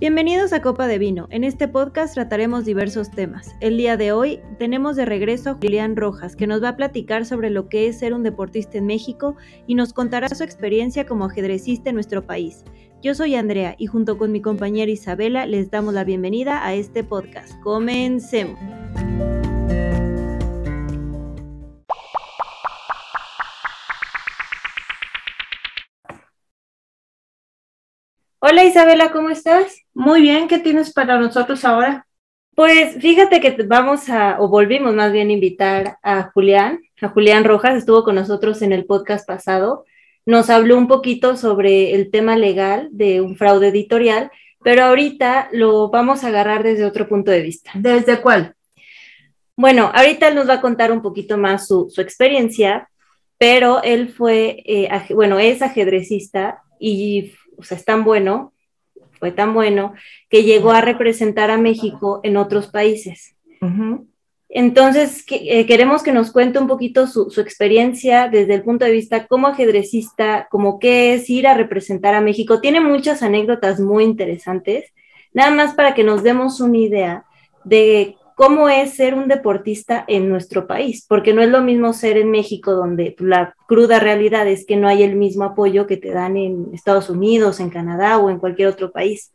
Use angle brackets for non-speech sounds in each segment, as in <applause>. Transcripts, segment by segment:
Bienvenidos a Copa de Vino. En este podcast trataremos diversos temas. El día de hoy tenemos de regreso a Julián Rojas, que nos va a platicar sobre lo que es ser un deportista en México y nos contará su experiencia como ajedrecista en nuestro país. Yo soy Andrea y junto con mi compañera Isabela les damos la bienvenida a este podcast. Comencemos. Hola Isabela, ¿cómo estás? Muy bien, ¿qué tienes para nosotros ahora? Pues fíjate que vamos a, o volvimos más bien a invitar a Julián, a Julián Rojas, estuvo con nosotros en el podcast pasado, nos habló un poquito sobre el tema legal de un fraude editorial, pero ahorita lo vamos a agarrar desde otro punto de vista. ¿Desde cuál? Bueno, ahorita él nos va a contar un poquito más su, experiencia, pero él fue, eh, bueno, es ajedrecista y o sea, es tan bueno, fue tan bueno, que llegó a representar a México en otros países. Entonces, eh, queremos que nos cuente un poquito su, experiencia desde el punto de vista como ajedrecista, como qué es ir a representar a México. Tiene muchas anécdotas muy interesantes, nada más para que nos demos una idea de cómo es ser un deportista en nuestro país, porque no es lo mismo ser en México, donde la cruda realidad es que no hay el mismo apoyo que te dan en Estados Unidos, en Canadá o en cualquier otro país.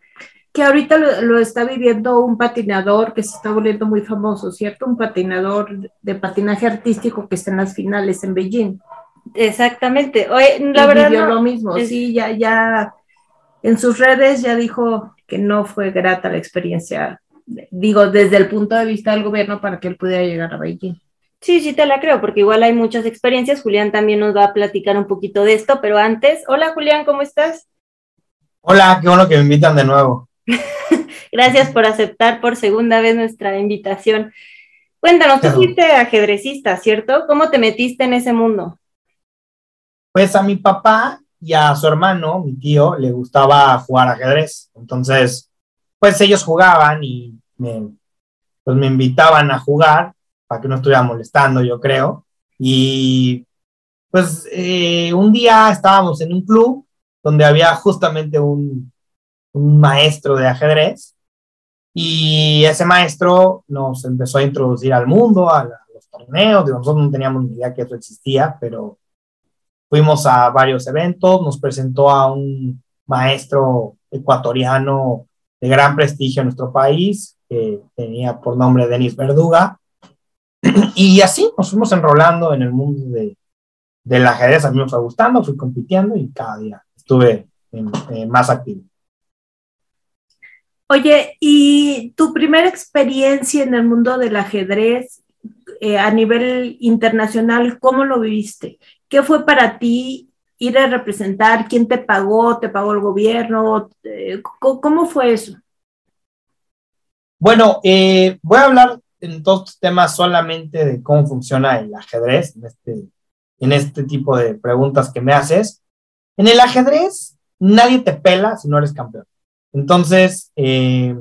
Que ahorita lo, está viviendo un patinador que se está volviendo muy famoso, ¿cierto? Un patinador de patinaje artístico que está en las finales en Beijing. Exactamente. Oye, la verdad. Vivió lo mismo, sí, ya, ya en sus redes ya dijo que no fue grata la experiencia digo, desde el punto de vista del gobierno para que él pudiera llegar a Beijing. Sí, sí te la creo, porque igual hay muchas experiencias. Julián también nos va a platicar un poquito de esto, pero antes, hola Julián, ¿cómo estás? Hola, qué bueno que me invitan de nuevo. <laughs> Gracias por aceptar por segunda vez nuestra invitación. Cuéntanos, tú fuiste ajedrecista, ¿cierto? ¿Cómo te metiste en ese mundo? Pues a mi papá y a su hermano, mi tío, le gustaba jugar ajedrez. Entonces, pues ellos jugaban y me, pues me invitaban a jugar para que no estuviera molestando, yo creo. Y pues eh, un día estábamos en un club donde había justamente un, maestro de ajedrez y ese maestro nos empezó a introducir al mundo, a, los torneos. nosotros no teníamos ni idea que eso existía, pero fuimos a varios eventos, nos presentó a un maestro ecuatoriano de gran prestigio en nuestro país, que tenía por nombre Denis Verduga. <clears throat> Y así nos fuimos enrolando en el mundo de, del ajedrez. A mí me fue gustando, fui compitiendo y cada día estuve más activo. Oye, ¿y tu primera experiencia en el mundo del ajedrez eh, a nivel internacional, cómo lo viviste? ¿Qué fue para ti ir a representar? ¿Quién te pagó? ¿Te pagó el gobierno? Eh, ¿Cómo fue eso? Bueno, eh, voy a hablar en estos temas solamente de cómo funciona el ajedrez, en este, en este tipo de preguntas que me haces. En el ajedrez, nadie te pela si no eres campeón. Entonces, eh,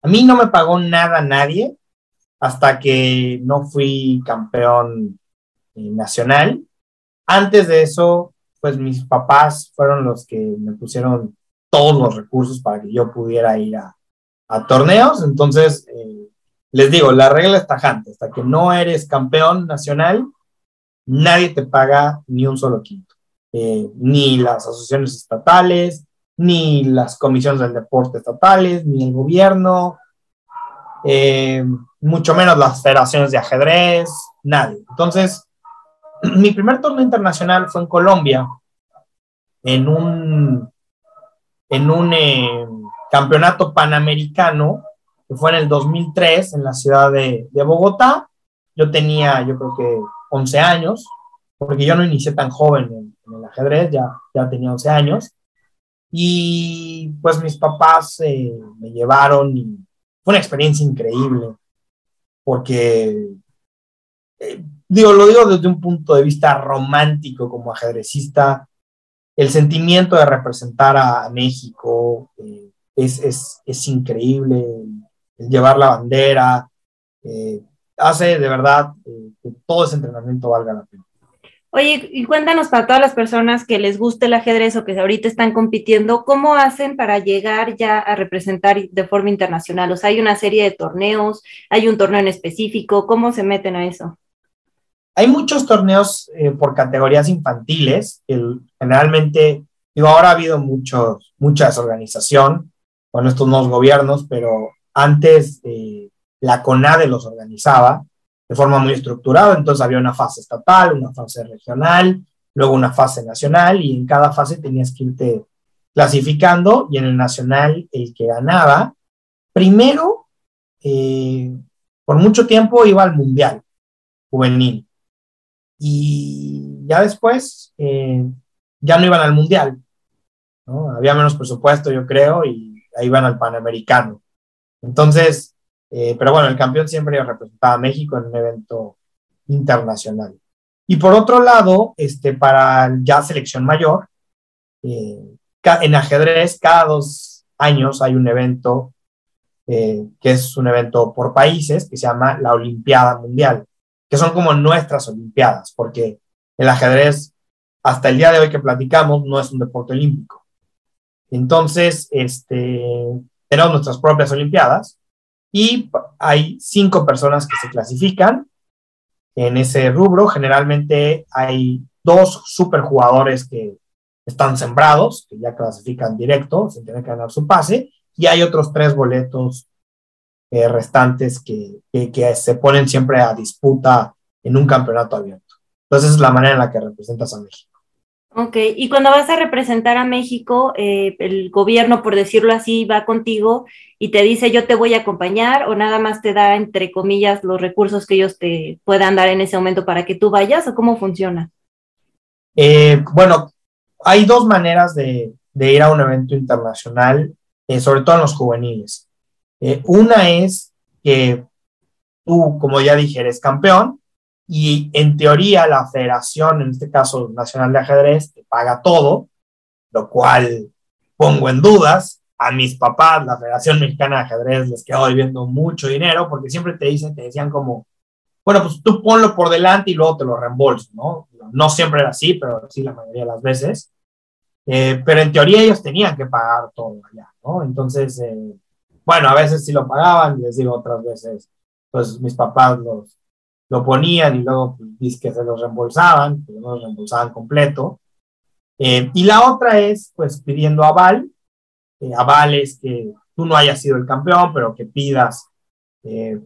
a mí no me pagó nada nadie hasta que no fui campeón nacional. Antes de eso, pues mis papás fueron los que me pusieron todos los recursos para que yo pudiera ir a, torneos. Entonces, eh, les digo, la regla es tajante. Hasta que no eres campeón nacional, nadie te paga ni un solo quinto. Eh, ni las asociaciones estatales, ni las comisiones del deporte estatales, ni el gobierno, eh, mucho menos las federaciones de ajedrez, nadie. Entonces, mi primer torneo internacional fue en Colombia, en un, en un eh, campeonato panamericano, que fue en el 2003 en la ciudad de, Bogotá. Yo tenía, yo creo que 11 años, porque yo no inicié tan joven en, el ajedrez, ya, ya tenía 11 años. Y pues mis papás eh, me llevaron y fue una experiencia increíble, porque eh, digo, lo digo desde un punto de vista romántico como ajedrecista, el sentimiento de representar a México eh, es, es, increíble, el llevar la bandera, eh, hace de verdad eh, que todo ese entrenamiento valga la pena. Oye, y cuéntanos para todas las personas que les guste el ajedrez o que ahorita están compitiendo, ¿cómo hacen para llegar ya a representar de forma internacional? O sea, hay una serie de torneos, hay un torneo en específico, ¿cómo se meten a eso? Hay muchos torneos eh, por categorías infantiles, el, generalmente, digo, ahora ha habido muchos, mucha desorganización con estos nuevos gobiernos, pero antes eh, la CONADE los organizaba de forma muy estructurada, entonces había una fase estatal, una fase regional, luego una fase nacional y en cada fase tenías que irte clasificando y en el nacional el que ganaba, primero, eh, por mucho tiempo iba al mundial juvenil y ya después eh, ya no iban al mundial, había menos presupuesto yo creo y ahí iban al panamericano. Entonces, eh, pero bueno, el campeón siempre representaba a México en un evento internacional. Y por otro lado, este, para ya selección mayor, eh, en ajedrez cada dos años hay un evento que es un evento por países que se llama la Olimpiada Mundial, que son como nuestras Olimpiadas, porque el ajedrez hasta el día de hoy que platicamos no es un deporte olímpico. Entonces, este, tenemos nuestras propias Olimpiadas y hay cinco personas que se clasifican en ese rubro. Generalmente hay dos superjugadores que están sembrados, que ya clasifican directo sin tener que ganar su pase, y hay otros tres boletos eh, restantes que, que, se ponen siempre a disputa en un campeonato abierto. Entonces es la manera en la que representas a México. Ok, y cuando vas a representar a México, eh, el gobierno, por decirlo así, va contigo y te dice yo te voy a acompañar o nada más te da, entre comillas, los recursos que ellos te puedan dar en ese momento para que tú vayas o cómo funciona? Eh, bueno, hay dos maneras de, ir a un evento internacional, eh, sobre todo en los juveniles. Una es que tú, como ya dije, eres campeón y en teoría la federación, en este caso Nacional de Ajedrez, te paga todo, lo cual pongo en dudas. A mis papás, la Federación Mexicana de Ajedrez, les quedó debiendo mucho dinero porque siempre te dicen, te decían como, bueno, pues tú ponlo por delante y luego te lo reembolso, ¿no? No siempre era así, pero sí la mayoría de las veces. Eh, pero en teoría ellos tenían que pagar todo allá, ¿no? Entonces, eh, bueno, a veces sí lo pagaban, les digo otras veces, pues mis papás los, lo ponían y luego pues, que se los reembolsaban, que no los reembolsaban completo. Eh, y la otra es, pues, pidiendo aval. Eh, aval es que tú no hayas sido el campeón, pero que pidas eh,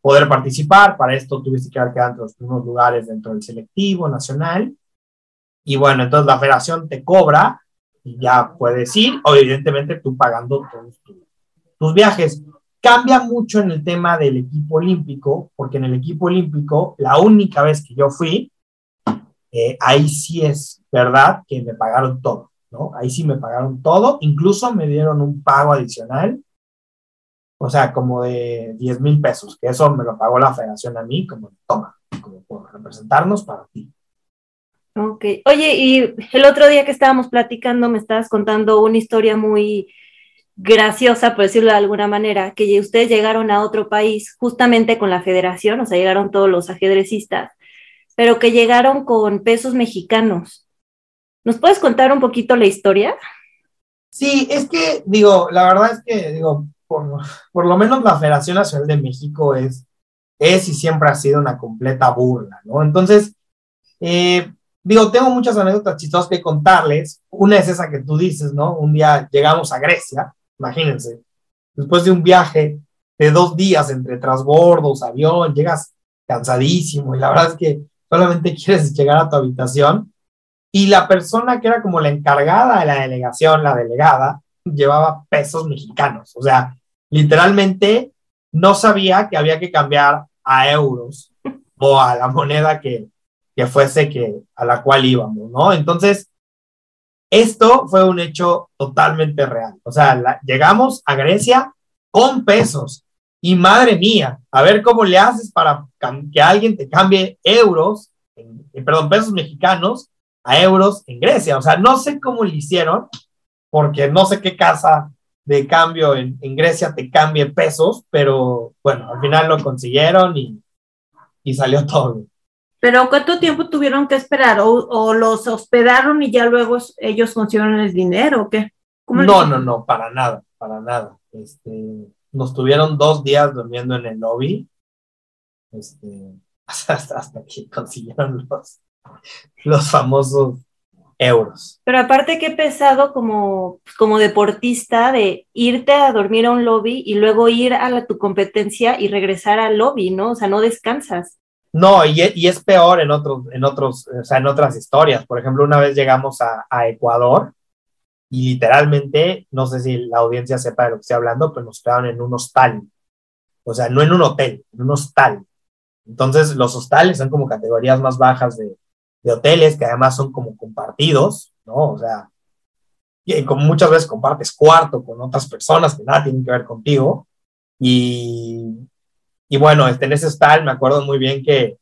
poder participar. Para esto tuviste que haber quedado entre los primeros lugares dentro del selectivo nacional. Y bueno, entonces la federación te cobra y ya puedes ir, evidentemente tú pagando todos tus viajes. Cambia mucho en el tema del equipo olímpico, porque en el equipo olímpico, la única vez que yo fui, eh, ahí sí es verdad que me pagaron todo, ¿no? Ahí sí me pagaron todo, incluso me dieron un pago adicional, o sea, como de 10 mil pesos, que eso me lo pagó la federación a mí, como toma, como por representarnos para ti. Ok, oye, y el otro día que estábamos platicando me estabas contando una historia muy graciosa, por decirlo de alguna manera, que ustedes llegaron a otro país justamente con la federación, o sea, llegaron todos los ajedrecistas, pero que llegaron con pesos mexicanos. ¿Nos puedes contar un poquito la historia? Sí, es que, digo, la verdad es que, digo, por, por lo menos la Federación Nacional de México es, es y siempre ha sido una completa burla, ¿no? Entonces, eh, digo, tengo muchas anécdotas chistosas que contarles. Una es esa que tú dices, ¿no? Un día llegamos a Grecia Imagínense, después de un viaje de dos días entre transbordos, avión, llegas cansadísimo y la verdad es que solamente <laughs> quieres llegar a tu habitación y la persona que era como la encargada de la delegación, la delegada, llevaba pesos mexicanos. O sea, literalmente no sabía que había que cambiar a euros <laughs> o a la moneda que, que fuese que, a la cual íbamos, ¿no? Entonces, esto fue un hecho totalmente real. O sea, llegamos a Grecia con pesos y madre mía, a ver cómo le haces para que alguien te cambie euros, eh, perdón, pesos mexicanos a euros en Grecia. O sea, no sé cómo le hicieron, porque no sé qué casa de cambio en, Grecia te cambie pesos, pero bueno, al final lo consiguieron y, y salió todo. Pero ¿cuánto tiempo tuvieron que esperar? ¿O, los hospedaron y ya luego ellos consiguieron el dinero o qué? no, no, no, para nada, para nada. Este, nos tuvieron dos días durmiendo en el lobby. Este, <laughs> hasta, hasta que consiguieron los, los famosos euros. Pero aparte qué pesado como, como deportista de irte a dormir a un lobby y luego ir a la, tu competencia y regresar al lobby, ¿no? O sea, no descansas. No, y, y es peor en otros, en otros, o sea, en otras historias. Por ejemplo, una vez llegamos a, a, Ecuador y literalmente, no sé si la audiencia sepa de lo que estoy hablando, pero nos quedaron en un hostal. O sea, no en un hotel, en un hostal. Entonces, los hostales son como categorías más bajas de, de hoteles que además son como compartidos, ¿no? O sea, y como muchas veces compartes cuarto con otras personas que nada tienen que ver contigo. Y, y bueno, este, en ese hostal me acuerdo muy bien que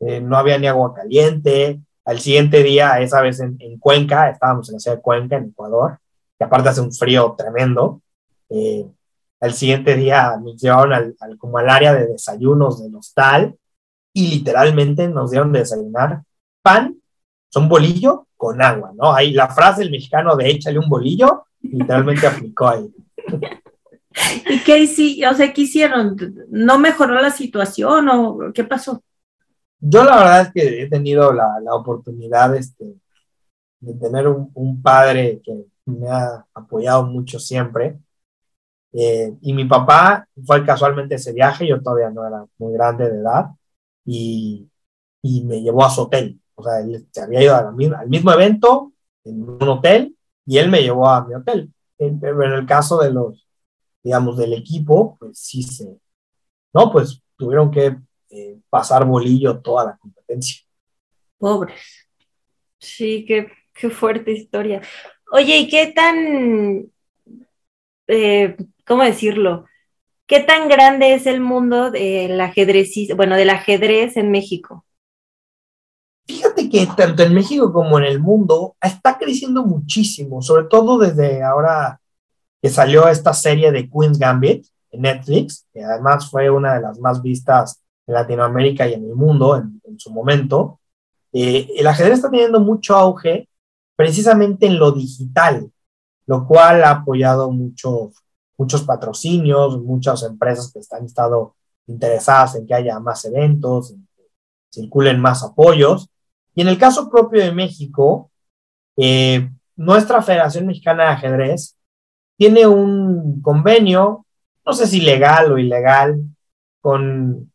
eh, no había ni agua caliente. Al siguiente día, esa vez en, Cuenca, estábamos en la ciudad de Cuenca, en Ecuador, que aparte hace un frío tremendo. Eh, al siguiente día nos llevaron al, como al área de desayunos del hostal y literalmente nos dieron de desayunar pan, son bolillo con agua, ¿no? Ahí la frase del mexicano de échale un bolillo, literalmente <laughs> aplicó ahí. <laughs> ¿Y qué, hicieron? o sea, ¿qué hicieron? ¿No mejoró la situación o qué pasó? Yo la verdad es que he tenido la, la oportunidad este, de tener un, un, padre que me ha apoyado mucho siempre. Eh, y mi papá fue casualmente ese viaje, yo todavía no era muy grande de edad, y, y me llevó a su hotel. O sea, él se había ido al mismo evento en un hotel y él me llevó a mi hotel. Pero en el caso de los, digamos, del equipo, pues sí se, no, pues tuvieron que eh, pasar bolillo toda la competencia. Pobres. Sí, qué, qué fuerte historia. Oye, ¿y qué tan, eh, cómo decirlo? ¿Qué tan grande es el mundo del ajedrez, bueno, del ajedrez en México? Fíjate que tanto en México como en el mundo está creciendo muchísimo, sobre todo desde ahora que salió esta serie de Queen's Gambit en Netflix, que además fue una de las más vistas en Latinoamérica y en el mundo en, su momento. Eh, el ajedrez está teniendo mucho auge precisamente en lo digital, lo cual ha apoyado mucho, muchos patrocinios, muchas empresas que están estado interesadas en que haya más eventos, en que circulen más apoyos. Y en el caso propio de México, eh, nuestra Federación Mexicana de Ajedrez tiene un convenio, no sé si legal o ilegal, con,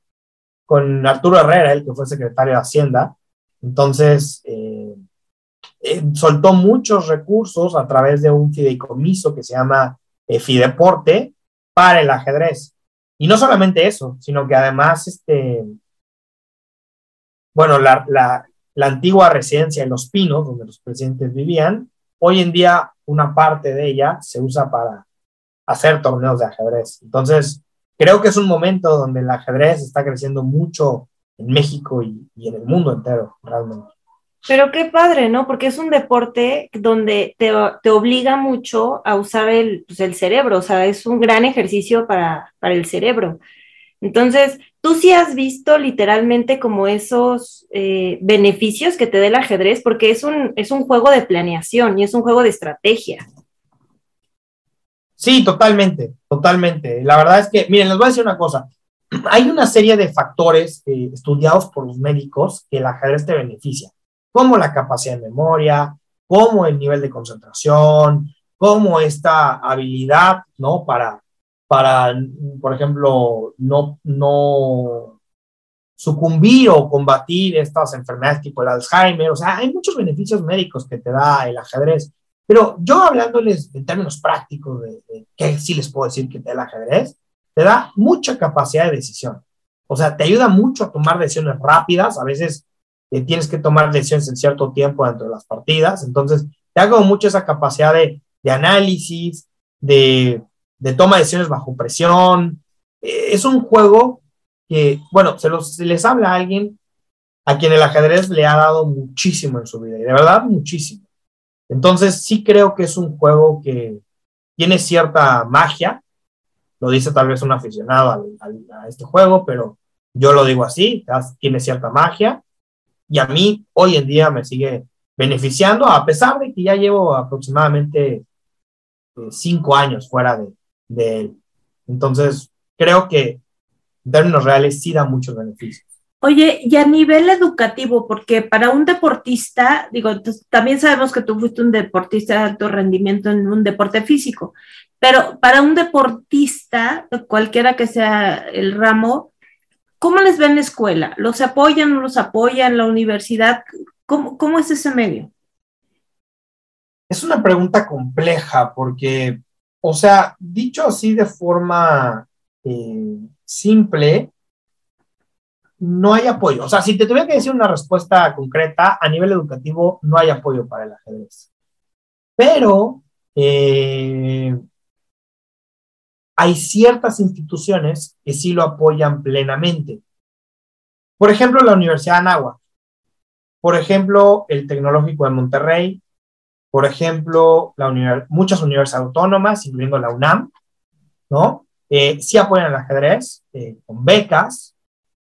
con Arturo Herrera, el que fue secretario de Hacienda. Entonces, eh, eh, soltó muchos recursos a través de un fideicomiso que se llama Fideporte para el ajedrez. Y no solamente eso, sino que además, este, bueno, la, la antigua residencia de Los Pinos, donde los presidentes vivían, hoy en día una parte de ella se usa para hacer torneos de ajedrez. Entonces, creo que es un momento donde el ajedrez está creciendo mucho en México y, en el mundo entero, realmente. Pero qué padre, ¿no? Porque es un deporte donde te, te obliga mucho a usar el, pues, el, cerebro, o sea, es un gran ejercicio para, para el cerebro. Entonces, tú sí has visto literalmente como esos eh, beneficios que te da el ajedrez, porque es un, es un juego de planeación y es un juego de estrategia. Sí, totalmente, totalmente. La verdad es que, miren, les voy a decir una cosa. <clears throat> Hay una serie de factores eh, estudiados por los médicos que el ajedrez te beneficia, como la capacidad de memoria, como el nivel de concentración, como esta habilidad, ¿no? Para, para, por ejemplo, no, no sucumbir o combatir estas enfermedades tipo el Alzheimer. O sea, hay muchos beneficios médicos que te da el ajedrez. Pero yo hablándoles en términos prácticos de, qué sí les puedo decir que te da el ajedrez, te da mucha capacidad de decisión. O sea, te ayuda mucho a tomar decisiones rápidas. A veces eh, tienes que tomar decisiones en cierto tiempo dentro de las partidas. Entonces, te hago mucho esa capacidad de, de análisis, de, de toma de decisiones bajo presión. Eh, es un juego que, bueno, se, los, les habla a alguien a quien el ajedrez le ha dado muchísimo en su vida, y de verdad muchísimo. Entonces sí creo que es un juego que tiene cierta magia, lo dice tal vez un aficionado a este juego, pero yo lo digo así, tiene cierta magia, y a mí hoy en día me sigue beneficiando, a pesar de que ya llevo aproximadamente eh, cinco años fuera de, de él. Entonces, creo que en términos reales sí da muchos beneficios. Oye, y a nivel educativo, porque para un deportista, digo, también sabemos que tú fuiste un deportista de alto rendimiento en un deporte físico, pero para un deportista, cualquiera que sea el ramo, ¿cómo les ven en la escuela? ¿Los apoyan, no los apoyan? ¿La universidad? ¿Cómo, cómo es ese medio? Es una pregunta compleja porque, o sea, dicho así de forma eh, simple, no hay apoyo. O sea, si te tuviera que decir una respuesta concreta, a nivel educativo no hay apoyo para el ajedrez. Pero eh, hay ciertas instituciones que sí lo apoyan plenamente. Por ejemplo, la Universidad de Anáhuac. Por ejemplo, el Tecnológico de Monterrey. Por ejemplo, la muchas universidades autónomas, incluyendo la UNAM, ¿no? Eh, sí apoyan el ajedrez eh, con becas,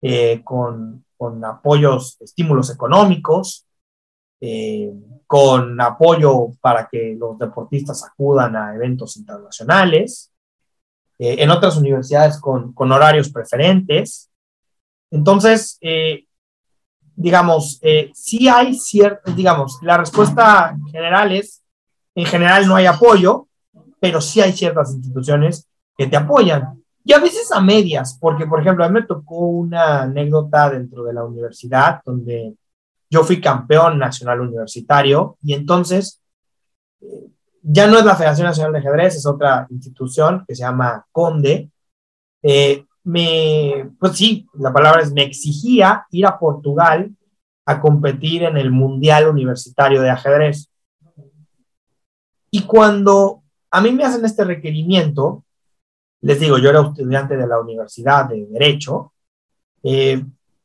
eh, con, con, apoyos, estímulos económicos, eh, con apoyo para que los deportistas acudan a eventos internacionales, en otras universidades con, con, horarios preferentes. Entonces, digamos, sí hay cierto, digamos, la respuesta general es, en general no hay apoyo, pero sí hay ciertas instituciones que te apoyan. Y a veces a medias, porque por ejemplo, a mí me tocó una anécdota dentro de la universidad donde yo fui campeón nacional universitario y entonces eh, ya no es la Federación Nacional de Ajedrez, es otra institución que se llama Conde. Eh, me, pues sí, la palabra es, me exigía ir a Portugal a competir en el Mundial Universitario de Ajedrez. Y cuando a mí me hacen este requerimiento, les digo, yo era estudiante de la Universidad de Derecho, eh,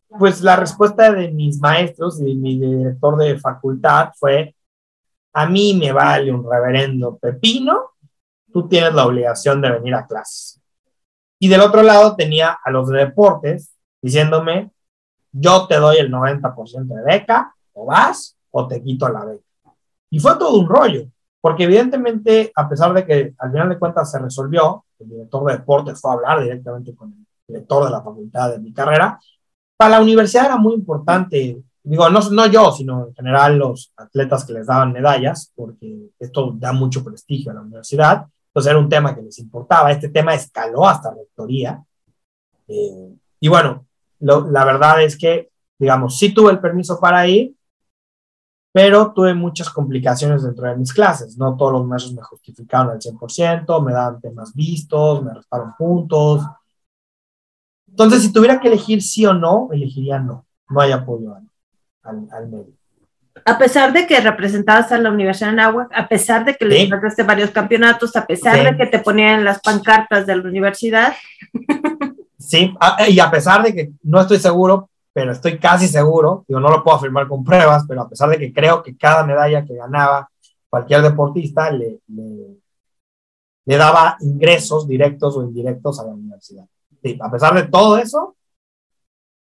pues la respuesta de mis maestros y mi director de facultad fue, a mí me vale un reverendo pepino, tú tienes la obligación de venir a clases. Y del otro lado tenía a los de deportes diciéndome, yo te doy el 90% de beca, o vas, o te quito la beca. Y fue todo un rollo, porque evidentemente, a pesar de que al final de cuentas se resolvió, el director de deportes fue a hablar directamente con el director de la facultad de mi carrera, para la universidad era muy importante, digo, no, no yo, sino en general los atletas que les daban medallas, porque esto da mucho prestigio a la universidad, entonces era un tema que les importaba, este tema escaló hasta rectoría, eh, y bueno, la verdad es que, digamos, sí tuve el permiso para ir, pero tuve muchas complicaciones dentro de mis clases. No todos los maestros me justificaron al 100%, me daban temas vistos, me restaron puntos. Entonces, si tuviera que elegir sí o no, elegiría no. No hay apoyo al, al, medio. A pesar de que representabas a la Universidad de Anáhuac, a pesar de que le sí. varios campeonatos, a pesar de que te ponían las pancartas de la universidad. Sí, y a pesar de que no estoy seguro, pero estoy casi seguro, digo, no lo puedo afirmar con pruebas, pero a pesar de que creo que cada medalla que ganaba cualquier deportista le, le, daba ingresos directos o indirectos a la universidad. Sí, a pesar de todo eso,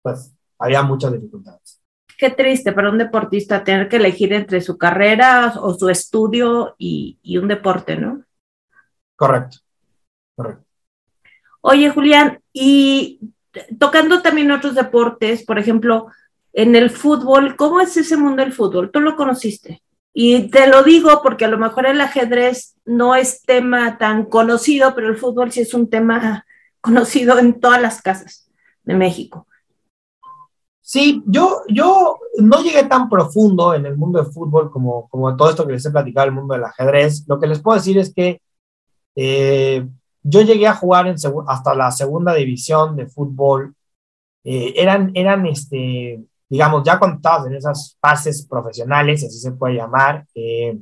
pues había muchas dificultades. Qué triste para un deportista tener que elegir entre su carrera o su estudio y, y un deporte, ¿no? Correcto, correcto. Oye, Julián, y tocando también otros deportes, por ejemplo, en el fútbol, ¿cómo es ese mundo del fútbol? Tú lo conociste. Y te lo digo porque a lo mejor el ajedrez no es tema tan conocido, pero el fútbol sí es un tema conocido en todas las casas de México. Sí, yo, yo no llegué tan profundo en el mundo del fútbol como, como todo esto que les he platicado, el mundo del ajedrez. Lo que les puedo decir es que eh, yo llegué a jugar hasta la segunda división de fútbol. Eh, eran, eran, este, digamos, ya contados en esas fases profesionales, así se puede llamar, eh,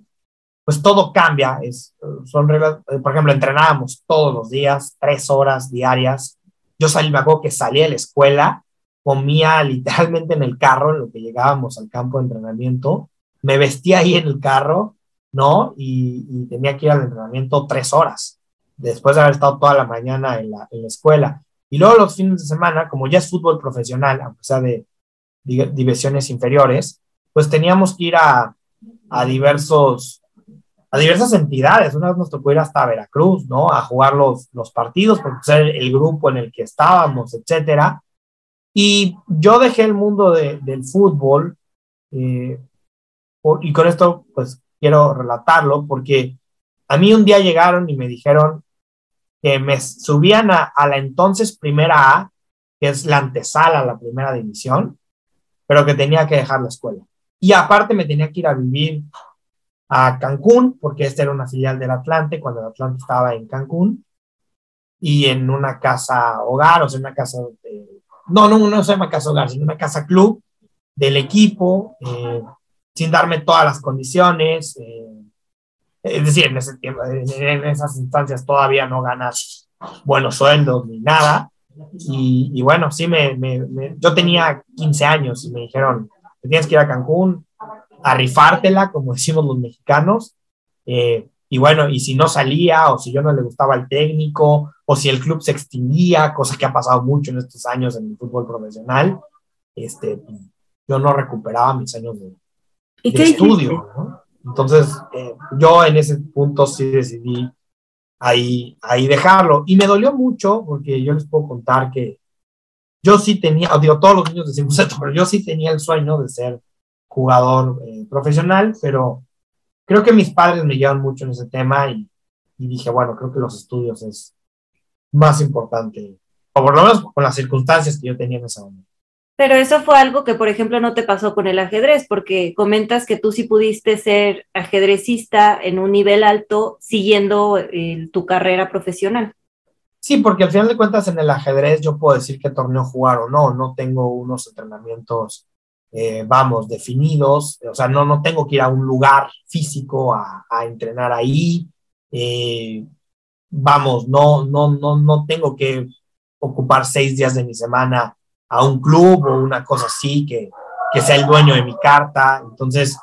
pues todo cambia. Es, son reglas, por ejemplo, entrenábamos todos los días, tres horas diarias. Yo salí, me acuerdo que salía de la escuela, comía literalmente en el carro en lo que llegábamos al campo de entrenamiento, me vestía ahí en el carro, ¿no? Y, tenía que ir al entrenamiento tres horas después de haber estado toda la mañana en la, escuela. Y luego los fines de semana, como ya es fútbol profesional, aunque sea de, divisiones inferiores, pues teníamos que ir a, a diversos a diversas entidades. Una vez nos tocó ir hasta Veracruz, ¿no? A jugar los, los partidos, porque ser el grupo en el que estábamos, etcétera. Y yo dejé el mundo de, del fútbol, eh, y con esto, pues quiero relatarlo, porque a mí un día llegaron y me dijeron que me subían a, la entonces primera A, que es la antesala a la primera división, pero que tenía que dejar la escuela. Y aparte me tenía que ir a vivir a Cancún, porque esta era una filial del Atlante, cuando el Atlante estaba en Cancún, y en una casa hogar, o sea, una casa, no, no, no se llama casa hogar, sino una casa club del equipo, eh, sin darme todas las condiciones. Eh, es decir, en, ese tiempo, en, esas instancias todavía no ganas buenos sueldos ni nada. Y, y bueno, sí, me, me, yo tenía 15 años y me dijeron, tienes que ir a Cancún, a rifártela, como decimos los mexicanos. Eh, y bueno, y si no salía, o si yo no le gustaba el técnico, o si el club se extinguía, cosa que ha pasado mucho en estos años en el fútbol profesional, este, yo no recuperaba mis años de, estudio. Entonces, eh, yo en ese punto sí decidí ahí, ahí dejarlo. Y me dolió mucho, porque yo les puedo contar que yo sí tenía, digo, todos los niños decimos <laughs> esto, pero yo sí tenía el sueño de ser jugador eh, profesional, pero creo que mis padres me llevan mucho en ese tema y, dije, bueno, creo que los estudios es más importante, o por lo menos con las circunstancias que yo tenía en esa momento. Pero eso fue algo que, por ejemplo, no te pasó con el ajedrez, porque comentas que tú sí pudiste ser ajedrecista en un nivel alto siguiendo eh, tu carrera profesional. Sí, porque al final de cuentas en el ajedrez yo puedo decir qué torneo jugar o no, no tengo unos entrenamientos eh, vamos, definidos, o sea, no, no tengo que ir a un lugar físico a, entrenar ahí, eh, vamos, no, no, no, no tengo que ocupar seis días de mi semana a un club o una cosa así que, que sea el dueño de mi carta, entonces,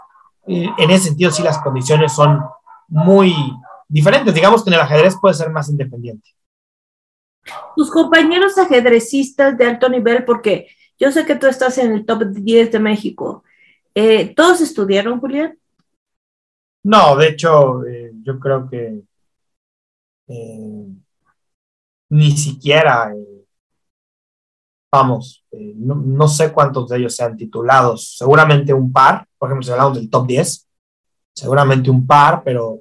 eh, en ese sentido sí las condiciones son muy diferentes, digamos que en el ajedrez puede ser más independiente. Tus compañeros ajedrecistas de alto nivel, porque yo sé que tú estás en el top 10 de México. Eh, ¿Todos estudiaron, Julián? No, de hecho, eh, yo creo que eh, ni siquiera, vamos, no, sé cuántos de ellos sean titulados. Seguramente un par, por ejemplo, si hablamos del top 10, seguramente un par, pero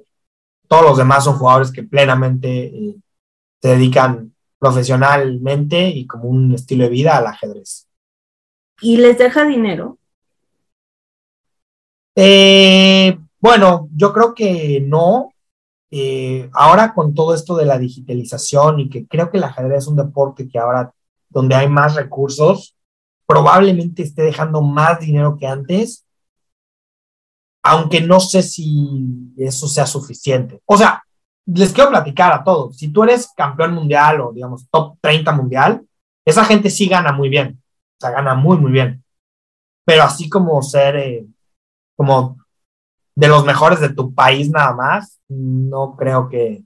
todos los demás son jugadores que plenamente se dedican profesionalmente y como un estilo de vida al ajedrez y les deja dinero? Eh, bueno, yo creo que no. Eh, ahora con todo esto de la digitalización y que creo que el ajedrez es un deporte que ahora donde hay más recursos, probablemente esté dejando más dinero que antes, aunque no sé si eso sea suficiente. O sea, les quiero platicar a todos, si tú eres campeón mundial o digamos top 30 mundial, esa gente sí gana muy bien o sea, gana muy, muy bien. Pero así como ser eh, como de los mejores de tu país nada más, no creo que,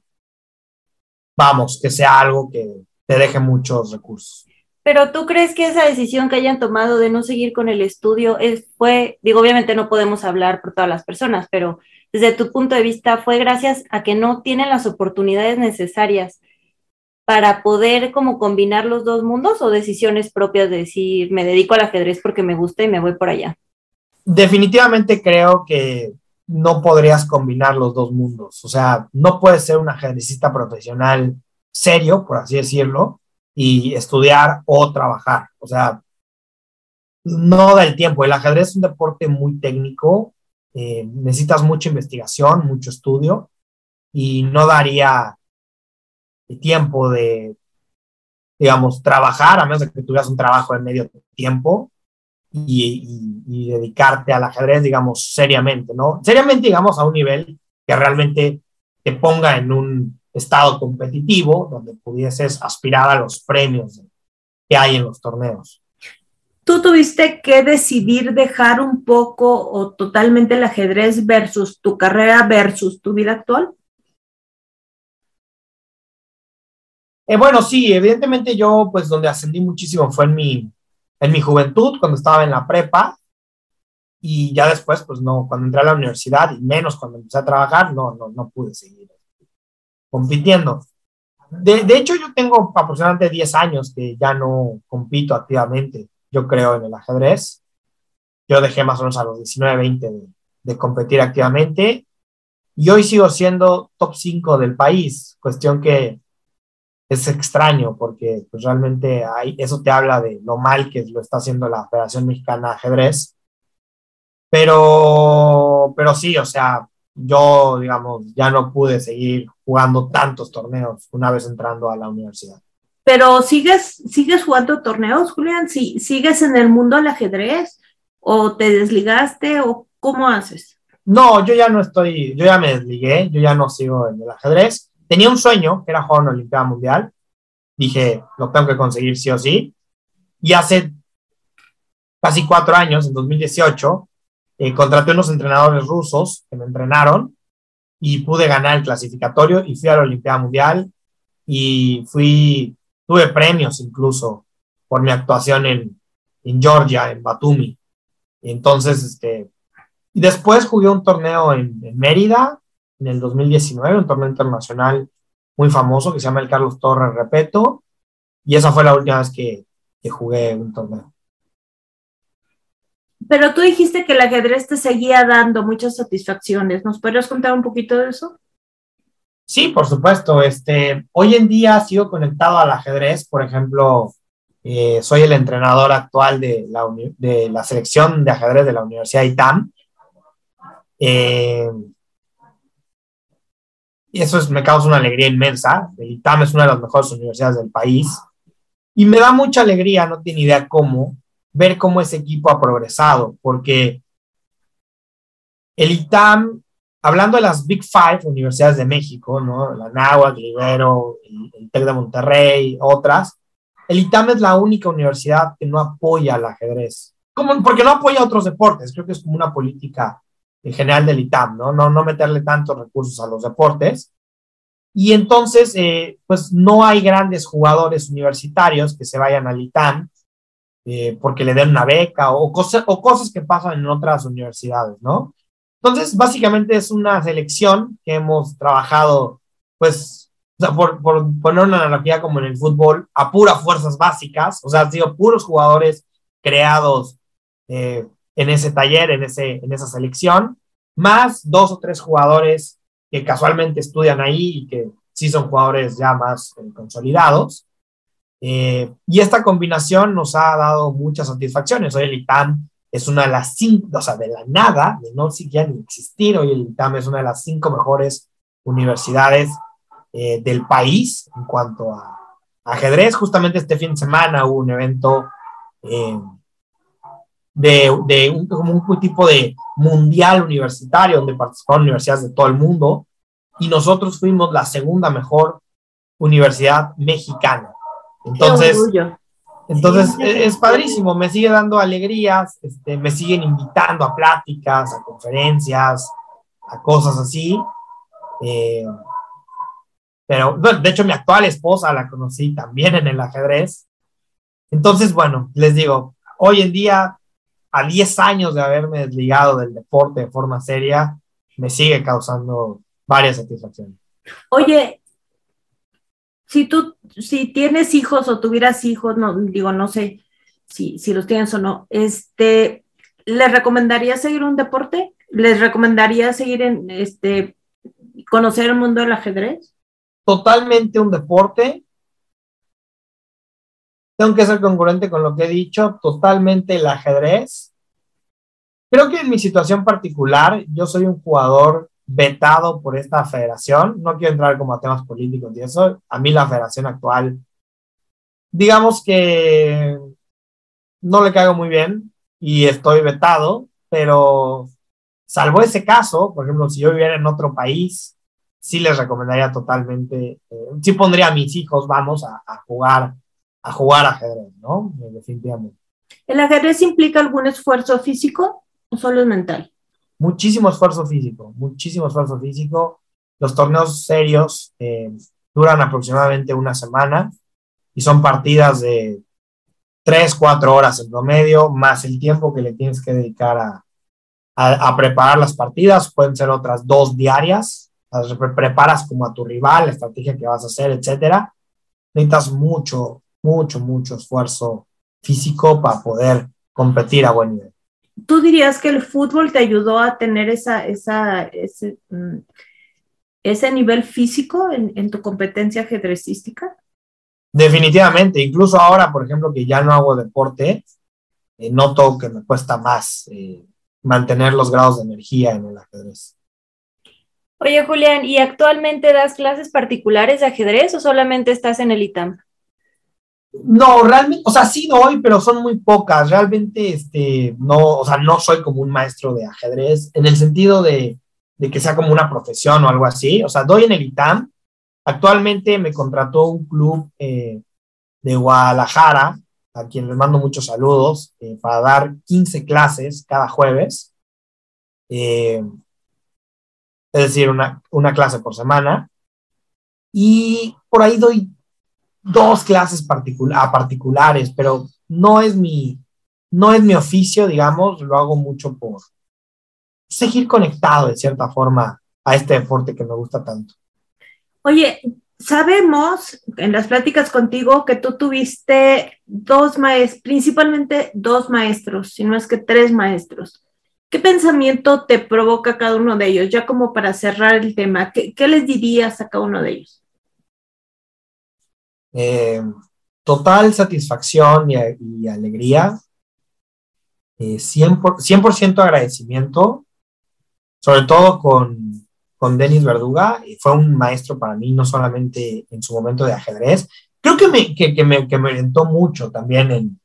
vamos, que sea algo que te deje muchos recursos. Pero tú crees que esa decisión que hayan tomado de no seguir con el estudio es, fue, digo, obviamente no podemos hablar por todas las personas, pero desde tu punto de vista fue gracias a que no tienen las oportunidades necesarias para poder como combinar los dos mundos o decisiones propias de decir, me dedico al ajedrez porque me gusta y me voy por allá? Definitivamente creo que no podrías combinar los dos mundos. O sea, no puedes ser un ajedrecista profesional serio, por así decirlo, y estudiar o trabajar. O sea, no da el tiempo. El ajedrez es un deporte muy técnico, eh, necesitas mucha investigación, mucho estudio, y no daría tiempo de, digamos, trabajar, a menos de que tuvieras un trabajo de medio tiempo y, y, dedicarte al ajedrez, digamos, seriamente, ¿no? Seriamente, digamos, a un nivel que realmente te ponga en un estado competitivo donde pudieses aspirar a los premios que hay en los torneos. ¿Tú tuviste que decidir dejar un poco o totalmente el ajedrez versus tu carrera versus tu vida actual? Eh, bueno, sí, evidentemente yo, pues donde ascendí muchísimo fue en mi, en mi juventud, cuando estaba en la prepa, y ya después, pues no, cuando entré a la universidad y menos cuando empecé a trabajar, no, no, no pude seguir compitiendo. De, de, hecho, yo tengo aproximadamente 10 años que ya no compito activamente, yo creo, en el ajedrez. Yo dejé más o menos a los 19, 20 de, de competir activamente y hoy sigo siendo top 5 del país, cuestión que es extraño porque pues, realmente hay, eso te habla de lo mal que lo está haciendo la Federación Mexicana de Ajedrez. Pero, pero sí, o sea, yo, digamos, ya no pude seguir jugando tantos torneos una vez entrando a la universidad. Pero sigues, sigues jugando torneos, Julián, ¿Sí, ¿sigues en el mundo del ajedrez o te desligaste o cómo haces? No, yo ya no estoy, yo ya me desligué, yo ya no sigo en el ajedrez. Tenía un sueño, era jugar una Olimpiada Mundial. Dije, lo tengo que conseguir sí o sí. Y hace casi cuatro años, en 2018, eh, contraté unos entrenadores rusos que me entrenaron y pude ganar el clasificatorio y fui a la Olimpiada Mundial y fui, tuve premios incluso por mi actuación en, en Georgia, en Batumi. entonces, este, y después jugué un torneo en, en, Mérida en el 2019, un torneo internacional muy famoso que se llama el Carlos Torres Repeto, y esa fue la última vez que, que jugué un torneo. Pero tú dijiste que el ajedrez te seguía dando muchas satisfacciones. ¿Nos podrías contar un poquito de eso? Sí, por supuesto. Este, hoy en día sigo conectado al ajedrez. Por ejemplo, eh, soy el entrenador actual de la, de la, selección de ajedrez de la Universidad ITAM. Eh, y eso es, me causa una alegría inmensa. El ITAM es una de las mejores universidades del país. Y me da mucha alegría, no tiene idea cómo, ver cómo ese equipo ha progresado, porque el ITAM, hablando de las Big Five universidades de México, ¿no? La NAHUAC, Libero, el, el TEC de Monterrey, otras, el ITAM es la única universidad que no apoya al ajedrez. Como, porque no apoya otros deportes, creo que es como una política en general del ITAM, ¿no? No, no meterle tantos recursos a los deportes. Y entonces, eh, pues no hay grandes jugadores universitarios que se vayan al ITAM eh, porque le den una beca o, cosas, o cosas que pasan en otras universidades, ¿no? Entonces, básicamente es una selección que hemos trabajado, pues, o sea, por, por, poner una analogía como en el fútbol, a puras fuerzas básicas, o sea, han sido puros jugadores creados eh, en ese taller, en, ese, en esa selección, más dos o tres jugadores que casualmente estudian ahí y que sí son jugadores ya más eh, consolidados. Eh, y esta combinación nos ha dado muchas satisfacciones. Hoy el ITAM es una de las cinco, o sea, de la nada, de no siquiera ni existir, hoy el ITAM es una de las cinco mejores universidades eh, del país en cuanto a, ajedrez. Justamente este fin de semana hubo un evento de, de un, como un tipo de mundial universitario donde participaron universidades de todo el mundo y nosotros fuimos la segunda mejor universidad mexicana. Entonces, entonces es, padrísimo, me sigue dando alegrías, este, me siguen invitando a pláticas, a conferencias, a cosas así. Eh, pero, de hecho, mi actual esposa la conocí también en el ajedrez. Entonces, bueno, les digo, hoy en día, a 10 años de haberme desligado del deporte de forma seria, me sigue causando varias satisfacciones. Oye, si tú, si tienes hijos o tuvieras hijos, no, digo, no sé si, si los tienes o no, este, ¿les recomendaría seguir un deporte? ¿Les recomendaría seguir en, este, conocer el mundo del ajedrez? Totalmente un deporte. Tengo que ser congruente con lo que he dicho, totalmente el ajedrez. Creo que en mi situación particular, yo soy un jugador vetado por esta federación. No quiero entrar como a temas políticos y eso. A mí la federación actual, digamos que no le caigo muy bien y estoy vetado, pero salvo ese caso, por ejemplo, si yo viviera en otro país, sí les recomendaría totalmente, eh, sí pondría a mis hijos, vamos, a, a jugar, a jugar ajedrez, ¿no? Definitivamente. ¿El ajedrez implica algún esfuerzo físico o solo es mental? muchísimo esfuerzo físico, muchísimo esfuerzo físico. Los torneos serios eh, duran aproximadamente una semana y son partidas de tres, cuatro horas en promedio, más el tiempo que le tienes que dedicar a, a, preparar las partidas, pueden ser otras dos diarias, las preparas como a tu rival, la estrategia que vas a hacer, etcétera. Necesitas mucho, mucho, mucho esfuerzo físico para poder competir a buen nivel. ¿Tú dirías que el fútbol te ayudó a tener esa, esa, ese, mm, ese nivel físico en, en tu competencia ajedrecística? Definitivamente, incluso ahora, por ejemplo, que ya no hago deporte, eh, noto que me cuesta más eh, mantener los grados de energía en el ajedrez. Oye, Julián, ¿y actualmente das clases particulares de ajedrez o solamente estás en el ITAM? No, realmente, o sea, sí doy, pero son muy pocas. Realmente, este, no, o sea, no soy como un maestro de ajedrez en el sentido de, de que sea como una profesión o algo así. O sea, doy en el ITAM, Actualmente me contrató un club eh, de Guadalajara, a quien les mando muchos saludos, eh, para dar 15 clases cada jueves. Eh, es decir, una, una, clase por semana. Y por ahí doy dos clases a particulares, pero no es mi, no es mi oficio, digamos, lo hago mucho por seguir conectado de cierta forma a este deporte que me gusta tanto. Oye, sabemos en las pláticas contigo que tú tuviste dos maestros, principalmente dos maestros, si no es que tres maestros. ¿Qué pensamiento te provoca cada uno de ellos? Ya como para cerrar el tema, ¿qué, les dirías a cada uno de ellos? Eh, total satisfacción y, alegría, 100%, eh, 100 agradecimiento, sobre todo con, con Denis Verduga y fue un maestro para mí, no solamente en su momento de ajedrez, creo que me, que, que me, que me orientó mucho también en,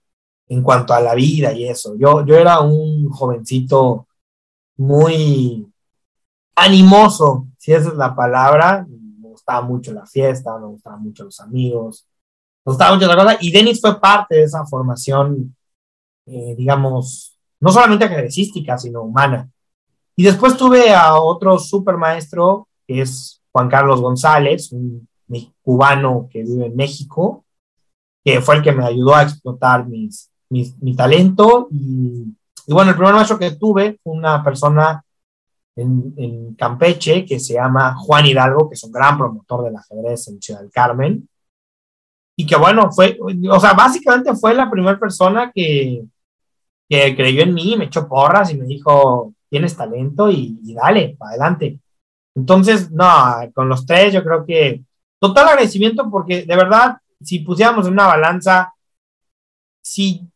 en cuanto a la vida y eso. Yo, yo era un jovencito muy animoso, si esa es la palabra. Gustaba mucho la fiesta, me gustaban mucho los amigos, me gustaba mucho la cosa. Y Denis fue parte de esa formación, eh, digamos, no solamente ajedrecística, sino humana. Y después tuve a otro super maestro, que es Juan Carlos González, un cubano que vive en México, que fue el que me ayudó a explotar mis, mi talento. Y, bueno, el primer maestro que tuve fue una persona en, en, Campeche que se llama Juan Hidalgo, que es un gran promotor del ajedrez en Ciudad del Carmen. Y que bueno, fue, o sea, básicamente fue la primera persona que, que creyó en mí, me echó porras y me dijo, tienes talento y, dale, para adelante. Entonces, no, con los tres yo creo que total agradecimiento porque de verdad, si pusiéramos una balanza, si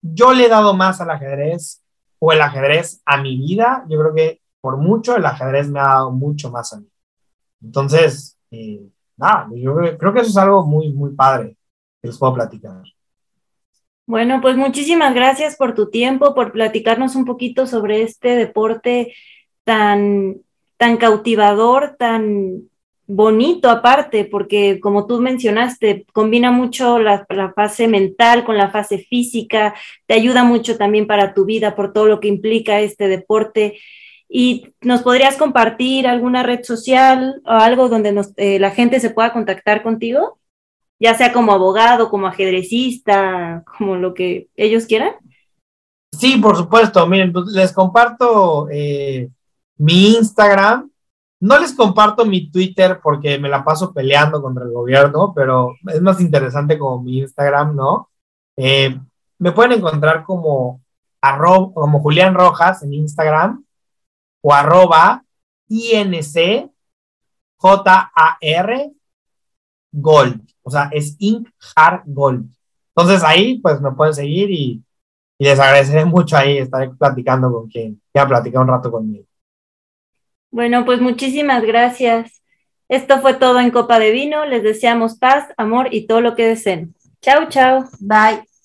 yo le he dado más al ajedrez o el ajedrez a mi vida, yo creo que por mucho el ajedrez me ha dado mucho más a mí. Entonces, eh, nada, yo creo que eso es algo muy, muy padre que les puedo platicar. Bueno, pues muchísimas gracias por tu tiempo, por platicarnos un poquito sobre este deporte tan, tan cautivador, tan bonito aparte, porque como tú mencionaste, combina mucho la, la, fase mental con la fase física, te ayuda mucho también para tu vida por todo lo que implica este deporte. ¿Y nos podrías compartir alguna red social o algo donde nos, eh, la gente se pueda contactar contigo? ya sea como abogado, como ajedrecista, como lo que ellos quieran? Sí, por supuesto. Miren, pues, les comparto eh, mi Instagram. No les comparto mi Twitter porque me la paso peleando contra el gobierno, pero es más interesante como mi Instagram, ¿no? Eh, me pueden encontrar como, arroba, como Julián Rojas en Instagram o arroba INC J-A-R Gold. O sea, es Ink Hard Gold. Entonces ahí pues me pueden seguir y, les agradeceré mucho ahí estar platicando con quien ya platicado un rato conmigo. Bueno, pues muchísimas gracias. Esto fue todo en Copa de Vino. Les deseamos paz, amor y todo lo que deseen. Chao, chao. Bye.